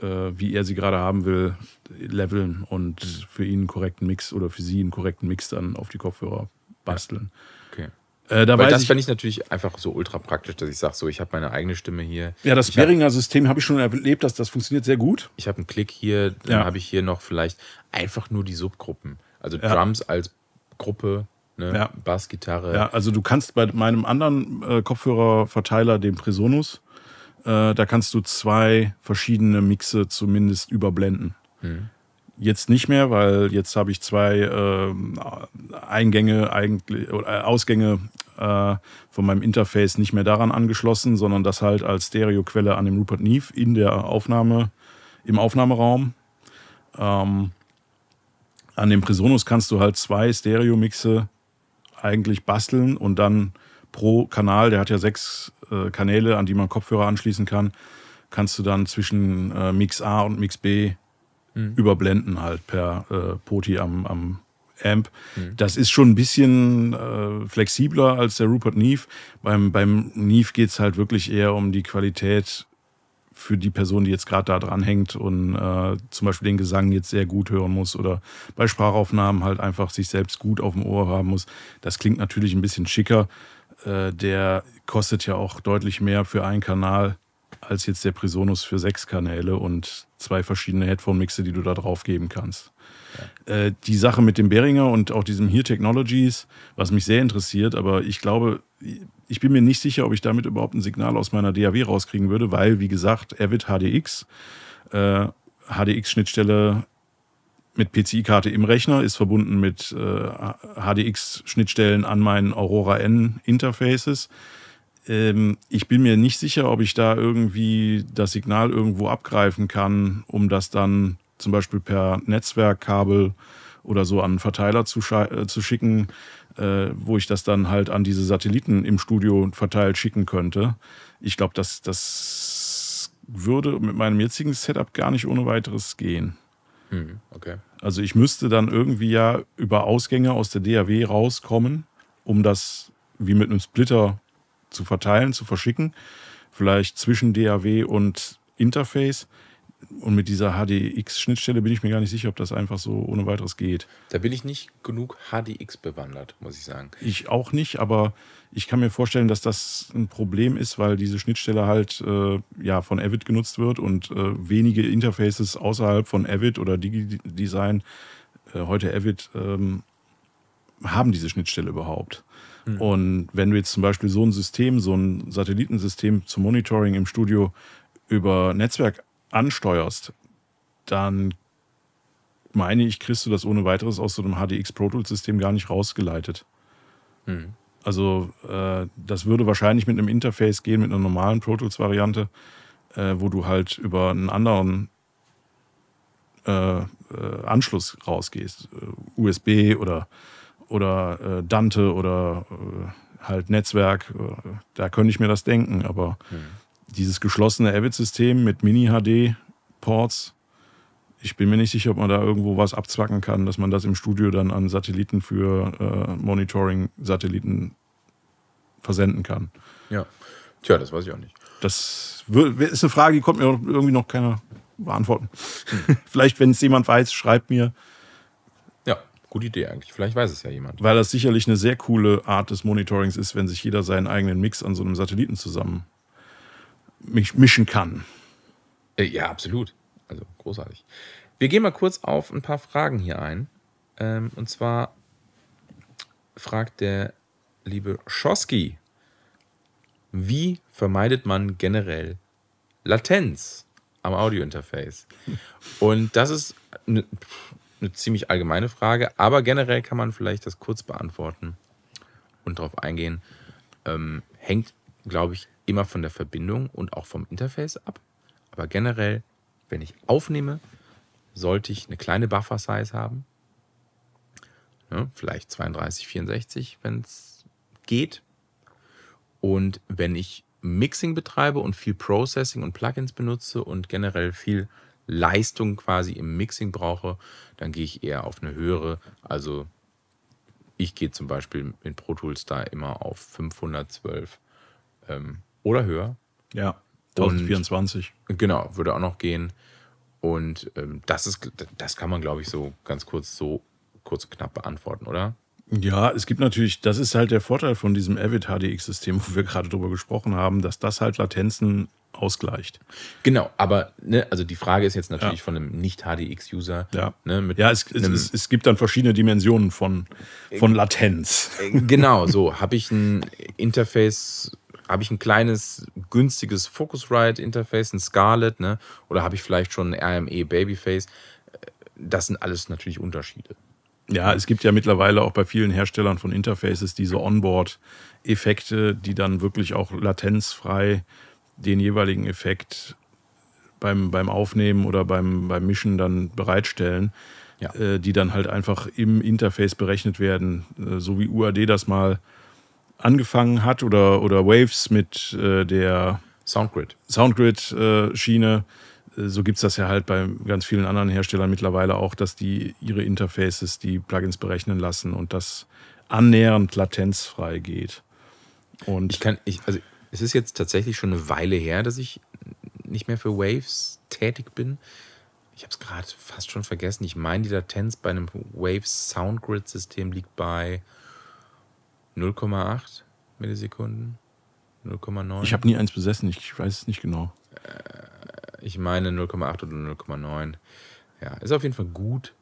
äh, wie er sie gerade haben will, leveln und für ihn einen korrekten Mix oder für sie einen korrekten Mix dann auf die Kopfhörer basteln. Okay. Äh, da Weil das fände ich natürlich einfach so ultra praktisch, dass ich sage, so, ich habe meine eigene Stimme hier. ja, das Behringer System habe ich schon erlebt, dass das funktioniert sehr gut. ich habe einen Klick hier, dann Ja. habe ich hier noch vielleicht einfach nur die Subgruppen. Also Ja. Drums als Gruppe, ne? Ja. Bass, Gitarre. Ja, also du kannst bei meinem anderen äh, Kopfhörerverteiler, dem Presonus, äh, da kannst du zwei verschiedene Mixe zumindest überblenden. Jetzt nicht mehr, weil jetzt habe ich zwei ähm, Eingänge eigentlich oder äh, Ausgänge äh, von meinem Interface nicht mehr daran angeschlossen, sondern das halt als Stereoquelle an dem Rupert Neve in der Aufnahme, im Aufnahmeraum. Ähm, an dem Presonus kannst du halt zwei Stereo-Mixe eigentlich basteln und dann pro Kanal, der hat ja sechs äh, Kanäle, an die man Kopfhörer anschließen kann, kannst du dann zwischen äh, Mix A und Mix B überblenden halt per äh, Poti am, am Amp. Das ist schon ein bisschen äh, flexibler als der Rupert Neve. Beim, beim Neve geht es halt wirklich eher um die Qualität für die Person, die jetzt gerade da dran hängt und äh, zum Beispiel den Gesang jetzt sehr gut hören muss oder bei Sprachaufnahmen halt einfach sich selbst gut auf dem Ohr haben muss. Das klingt natürlich ein bisschen schicker. Äh, der kostet ja auch deutlich mehr für einen Kanal als jetzt der Presonus für sechs Kanäle und zwei verschiedene Headphone-Mixe, die du da drauf geben kannst. Äh, die Sache mit dem Behringer und auch diesem Here Technologies, was mich sehr interessiert, aber ich glaube, ich bin mir nicht sicher, ob ich damit überhaupt ein Signal aus meiner DAW rauskriegen würde, weil, wie gesagt, Avid HDX, äh, HDX-Schnittstelle mit PCI-Karte im Rechner, ist verbunden mit äh, HDX-Schnittstellen an meinen Aurora N-Interfaces. Ähm, ich bin mir nicht sicher, ob ich da irgendwie das Signal irgendwo abgreifen kann, um das dann zum Beispiel per Netzwerkkabel oder so an einen Verteiler zu, äh, zu schicken, äh, wo ich das dann halt an diese Satelliten im Studio verteilt schicken könnte. Ich glaube, das, das würde mit meinem jetzigen Setup gar nicht ohne weiteres gehen. Hm, okay. Also ich müsste dann irgendwie ja über Ausgänge aus der DAW rauskommen, um das wie mit einem Splitter zu verteilen, zu verschicken. Vielleicht zwischen DAW und Interface. Und mit dieser HDX-Schnittstelle bin ich mir gar nicht sicher, ob das einfach so ohne weiteres geht. Da bin ich nicht genug HDX bewandert, muss ich sagen. Ich auch nicht, aber ich kann mir vorstellen, dass das ein Problem ist, weil diese Schnittstelle halt äh, ja, von Avid genutzt wird und äh, wenige Interfaces außerhalb von Avid oder DigiDesign äh, heute Avid, ähm, haben diese Schnittstelle überhaupt? Mhm. Und wenn du jetzt zum Beispiel so ein System, so ein Satellitensystem zum Monitoring im Studio über Netzwerk ansteuerst, dann meine ich, kriegst du das ohne weiteres aus so einem HDX Pro Tools System gar nicht rausgeleitet. Mhm. Also äh, das würde wahrscheinlich mit einem Interface gehen, mit einer normalen Pro Tools Variante, äh, wo du halt über einen anderen äh, äh Anschluss rausgehst, äh, USB oder oder äh, Dante oder halt Netzwerk. da könnte ich mir das denken, aber mhm. dieses geschlossene Avid-System mit Mini-HD-Ports, ich bin mir nicht sicher, ob man da irgendwo was abzwacken kann, dass man das im Studio dann an Satelliten für äh, Monitoring-Satelliten versenden kann. Ja. Tja, das weiß ich auch nicht. Das ist eine Frage, die kommt mir irgendwie noch keiner beantworten. Hm. Vielleicht, wenn es jemand weiß, schreibt mir. Gute Idee eigentlich. Vielleicht weiß es ja jemand. Weil das sicherlich eine sehr coole Art des Monitorings ist, wenn sich jeder seinen eigenen Mix an so einem Satelliten zusammen mischen kann. Äh, ja, absolut. Also großartig. Wir gehen mal kurz auf ein paar Fragen hier ein. Ähm, und zwar fragt der liebe Schoski, wie vermeidet man generell Latenz am Audiointerface? Und das ist eine, eine ziemlich allgemeine Frage, aber generell kann man vielleicht das kurz beantworten und darauf eingehen. Ähm, hängt, glaube ich, immer von der Verbindung und auch vom Interface ab. Aber generell wenn ich aufnehme, sollte ich eine kleine Buffer-Size haben. Ja, vielleicht 32, 64, wenn es geht. Und wenn ich Mixing betreibe und viel Processing und Plugins benutze und generell viel Leistung quasi im Mixing brauche, dann gehe ich eher auf eine höhere. Also ich gehe zum Beispiel in Pro Tools da immer auf 512 ähm, oder höher. Ja. 1024. Und, genau, würde auch noch gehen. Und ähm, das ist, das kann man, glaube ich, so ganz kurz, so kurz und knapp beantworten, oder? Ja, es gibt natürlich, das ist halt der Vorteil von diesem Avid HDX-System, wo wir gerade drüber gesprochen haben, dass das halt Latenzen ausgleicht. Genau, aber ne, also die Frage ist jetzt natürlich ja. von einem Nicht-HDX-User. Ja, ne, ja es, es, es, gibt dann verschiedene Dimensionen von, von Latenz. Genau, so habe ich ein Interface habe ich ein kleines, günstiges Focusrite-Interface, ein Scarlett, ne? oder habe ich vielleicht schon ein RME Babyface? Das sind alles natürlich Unterschiede. Ja, es gibt ja mittlerweile auch bei vielen Herstellern von Interfaces diese Onboard-Effekte, die dann wirklich auch latenzfrei den jeweiligen Effekt beim, beim Aufnehmen oder beim, beim Mischen dann bereitstellen, ja. äh, die dann halt einfach im Interface berechnet werden, äh, so wie UAD das mal angefangen hat oder, oder Waves mit äh, der Soundgrid. Soundgrid-Schiene. Äh, so gibt es das ja halt bei ganz vielen anderen Herstellern mittlerweile auch, dass die ihre Interfaces, die Plugins berechnen lassen und das annähernd latenzfrei geht. Und ich kann, ich, also es ist jetzt tatsächlich schon eine Weile her, dass ich nicht mehr für Waves tätig bin. Ich habe es gerade fast schon vergessen. Ich meine, die Latenz bei einem Waves Soundgrid-System liegt bei 0,8 Millisekunden? 0,9? Ich habe nie eins besessen, ich weiß es nicht genau. Äh, ich meine 0,8 oder 0,9. Ja, ist auf jeden Fall gut.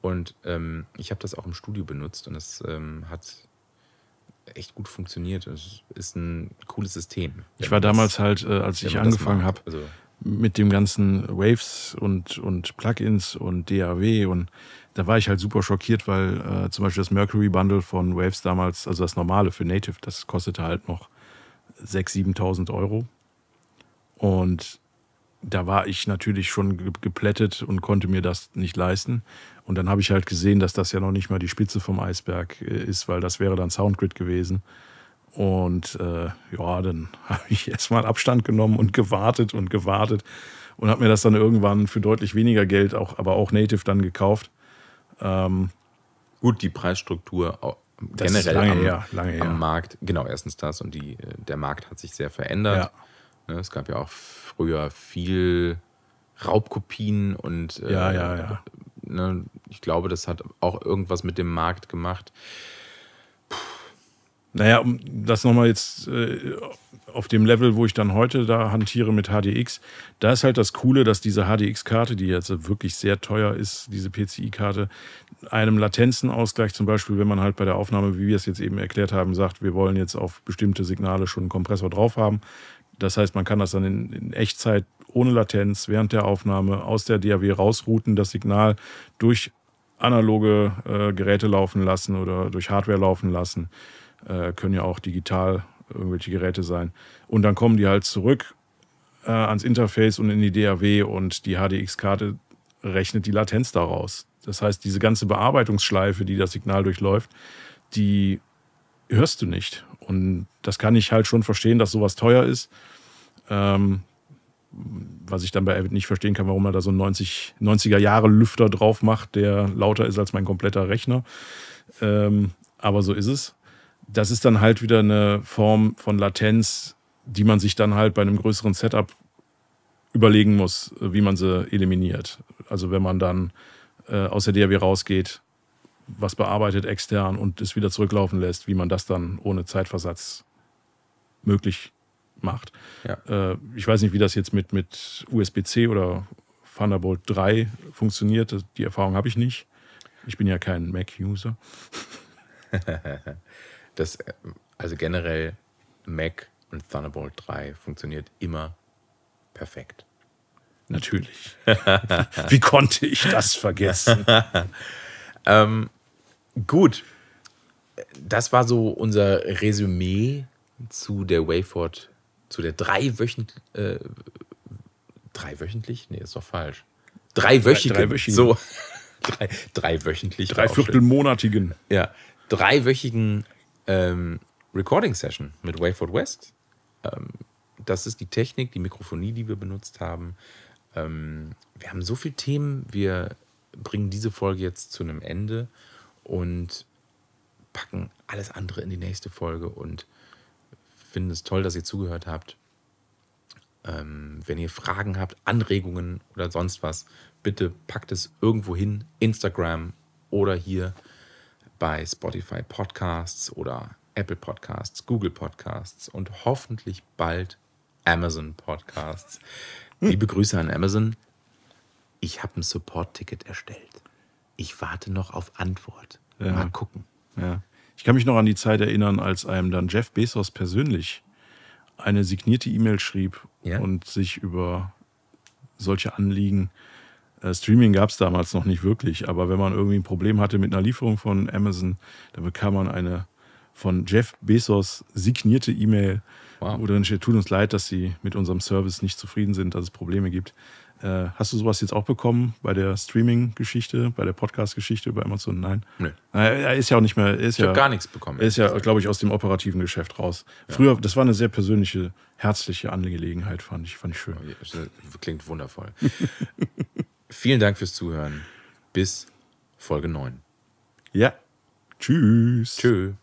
Und ähm, ich habe das auch im Studio benutzt und es ähm, hat echt gut funktioniert. Es ist ein cooles System. Ich war damals halt, äh, als ich angefangen habe, also, mit dem ganzen Waves und, und Plugins und DAW und da war ich halt super schockiert, weil äh, zum Beispiel das Mercury Bundle von Waves damals, also das normale für Native, das kostete halt noch 6.000, 7.000 Euro. Und da war ich natürlich schon geplättet und konnte mir das nicht leisten. Und dann habe ich halt gesehen, dass das ja noch nicht mal die Spitze vom Eisberg äh, ist, weil das wäre dann Soundgrid gewesen. Und äh, ja, dann habe ich erstmal Abstand genommen und gewartet und gewartet und habe mir das dann irgendwann für deutlich weniger Geld, auch, aber auch Native dann gekauft. Ähm, Gut, die Preisstruktur generell lange am, her, lange am Markt, genau, erstens das und die, der Markt hat sich sehr verändert. Ja. Ne, es gab ja auch früher viel Raubkopien und äh, ja, ja, ja. Ne, ich glaube, das hat auch irgendwas mit dem Markt gemacht. Naja, um das nochmal jetzt äh, auf dem Level, wo ich dann heute da hantiere mit HDX, da ist halt das Coole, dass diese HDX-Karte, die jetzt wirklich sehr teuer ist, diese PCI-Karte, einem Latenzenausgleich zum Beispiel, wenn man halt bei der Aufnahme, wie wir es jetzt eben erklärt haben, sagt, wir wollen jetzt auf bestimmte Signale schon einen Kompressor drauf haben. Das heißt, man kann das dann in, in Echtzeit ohne Latenz während der Aufnahme aus der DAW rausrouten, das Signal durch analoge äh, Geräte laufen lassen oder durch Hardware laufen lassen. Äh, können ja auch digital irgendwelche Geräte sein. Und dann kommen die halt zurück äh, ans Interface und in die DAW und die HDX-Karte rechnet die Latenz daraus. Das heißt, diese ganze Bearbeitungsschleife, die das Signal durchläuft, die hörst du nicht. Und das kann ich halt schon verstehen, dass sowas teuer ist. Ähm, was ich dann bei Avid nicht verstehen kann, warum er da so einen 90, 90er Jahre Lüfter drauf macht, der lauter ist als mein kompletter Rechner. Ähm, aber so ist es. Das ist dann halt wieder eine Form von Latenz, die man sich dann halt bei einem größeren Setup überlegen muss, wie man sie eliminiert. Also wenn man dann äh, aus der DAW rausgeht, was bearbeitet extern und es wieder zurücklaufen lässt, wie man das dann ohne Zeitversatz möglich macht. Ja. Äh, ich weiß nicht, wie das jetzt mit, mit USB-C oder Thunderbolt 3 funktioniert. Die Erfahrung habe ich nicht. Ich bin ja kein Mac-User. das, also generell Mac und Thunderbolt 3 funktioniert immer perfekt. Natürlich. Wie konnte ich das vergessen? ähm, gut. Das war so unser Resümee zu der Wayford zu der dreiwöchentlich, äh, dreiwöchentlich? Nee, ist doch falsch. Dreiwöchigen. Drei, dreiwöchigen. So. drei, dreiwöchentlich. Dreiviertelmonatigen. Ja. Dreiwöchigen ähm, Recording-Session mit Wayford West. Ähm, das ist die Technik, die Mikrofonie, die wir benutzt haben. Ähm, wir haben so viele Themen. Wir bringen diese Folge jetzt zu einem Ende und packen alles andere in die nächste Folge und finde es toll, dass ihr zugehört habt. Ähm, wenn ihr Fragen habt, Anregungen oder sonst was, bitte packt es irgendwo hin, Instagram oder hier bei Spotify Podcasts oder Apple Podcasts, Google Podcasts und hoffentlich bald Amazon Podcasts. Liebe Grüße an Amazon. Ich habe ein Support-Ticket erstellt. Ich warte noch auf Antwort. Ja. Mal gucken. Ja. Ich kann mich noch an die Zeit erinnern, als einem dann Jeff Bezos persönlich eine signierte E-Mail schrieb ja? und sich über solche Anliegen. Äh, Streaming gab es damals noch nicht wirklich, aber wenn man irgendwie ein Problem hatte mit einer Lieferung von Amazon, dann bekam man eine von Jeff Bezos signierte E-Mail, wow. wo drin steht, tut uns leid, dass Sie mit unserem Service nicht zufrieden sind, dass es Probleme gibt. Äh, hast du sowas jetzt auch bekommen bei der Streaming-Geschichte, bei der Podcast-Geschichte bei Amazon? Nein. Nee. Er ist ja auch nicht mehr. ist ich ja, habe gar nichts bekommen. Er ist ja, glaube ich, aus dem operativen Geschäft raus. Ja. Früher, das war eine sehr persönliche, herzliche Angelegenheit, fand ich, fand ich schön. Oh, klingt wundervoll. Vielen Dank fürs Zuhören. Bis Folge 9. Ja. Tschüss. Tschüss.